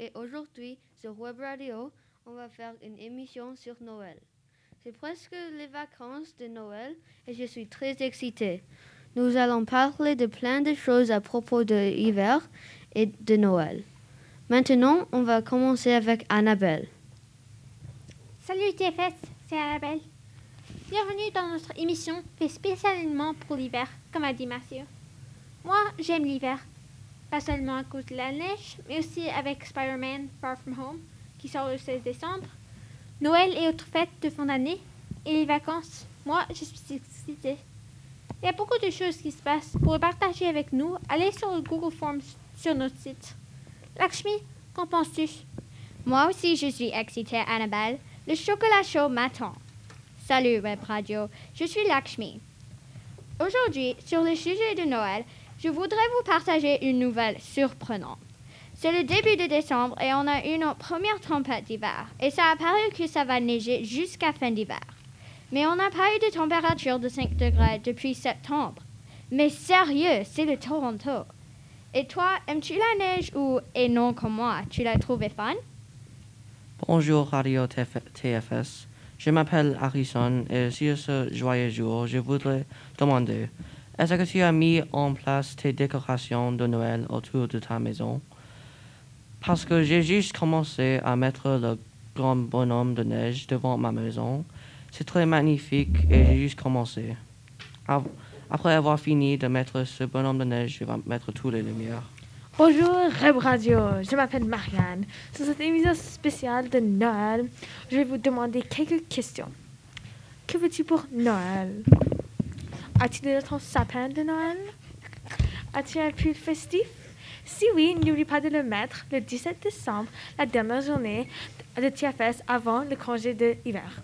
et aujourd'hui sur Web Radio, on va faire une émission sur Noël. C'est presque les vacances de Noël et je suis très excitée. Nous allons parler de plein de choses à propos de l'hiver et de Noël. Maintenant, on va commencer avec Annabelle. Salut TFS, c'est Annabelle. Bienvenue dans notre émission faite spécialement pour l'hiver, comme a dit Mathieu. Moi, j'aime l'hiver. Pas seulement à cause de la neige, mais aussi avec Spider-Man Far From Home, qui sort le 16 décembre, Noël et autres fêtes de fin d'année, et les vacances. Moi, je suis excitée. Il y a beaucoup de choses qui se passent. Pour partager avec nous, allez sur le Google Forms sur notre site. Lakshmi, qu'en penses-tu? Moi aussi, je suis excitée, Annabelle. Le chocolat chaud m'attend. Salut Web Radio, je suis Lakshmi. Aujourd'hui, sur le sujet de Noël, je voudrais vous partager une nouvelle surprenante. C'est le début de décembre et on a eu notre première tempête d'hiver. Et ça a paru que ça va neiger jusqu'à fin d'hiver. Mais on n'a pas eu de température de 5 degrés depuis septembre. Mais sérieux, c'est le Toronto. Et toi, aimes-tu la neige ou, et non comme moi, tu l'as trouvé fun? Bonjour Radio TFS. Je m'appelle Harrison et sur ce joyeux jour, je voudrais demander, est-ce que tu as mis en place tes décorations de Noël autour de ta maison? Parce que j'ai juste commencé à mettre le grand bonhomme de neige devant ma maison. C'est très magnifique et j'ai juste commencé. Après avoir fini de mettre ce bonhomme de neige, je vais mettre toutes les lumières. Bonjour Reb Radio, je m'appelle Marianne. Sur cette émission spéciale de Noël, je vais vous demander quelques questions. Que veux-tu pour Noël? Ton sapin de Noël As-tu un pull festif Si oui, n'oublie pas de le mettre le 17 décembre, la dernière journée de TFS avant le congé de l'hiver.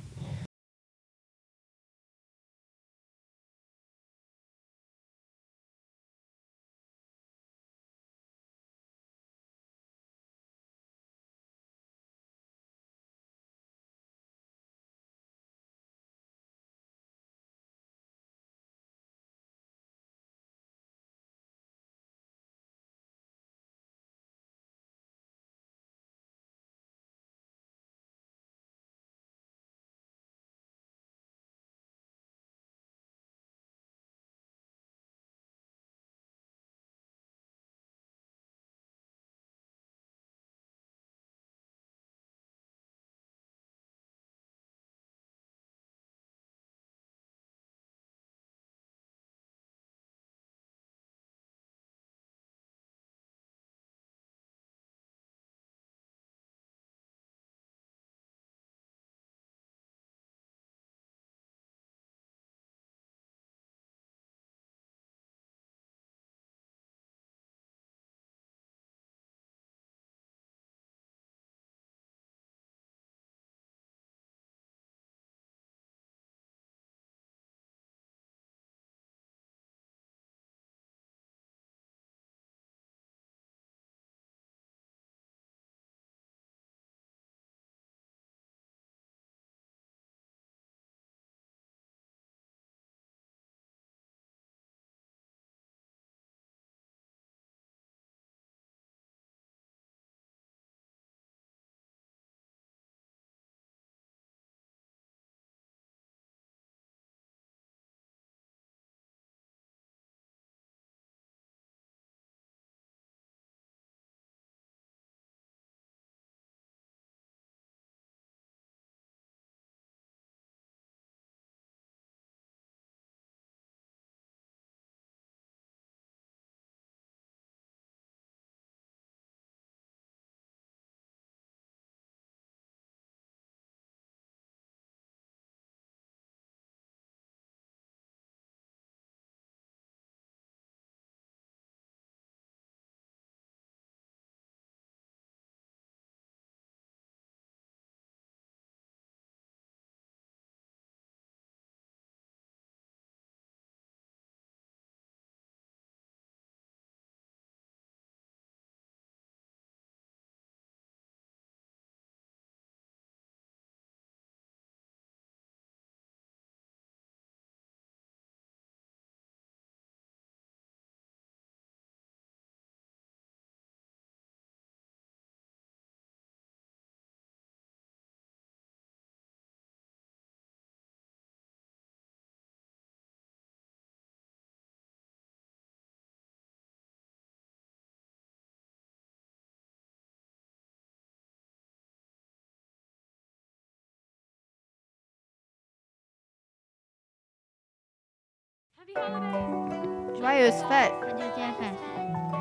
Happy holidays! Joyeuse fête. Radio TFS.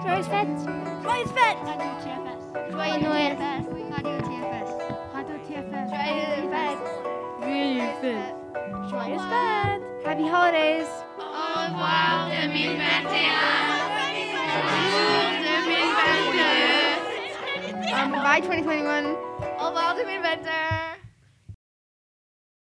Joyeuse fête! Joyeuse fête! Radio TFS. Joyeux Noël. Radio TFS. Radio TFS. Joyeuse fête. Joyeuse fête. Joyeuse fête. Happy holidays. Au revoir 2021. Bonjour 2022. Um, bye 2021. Au revoir 2022.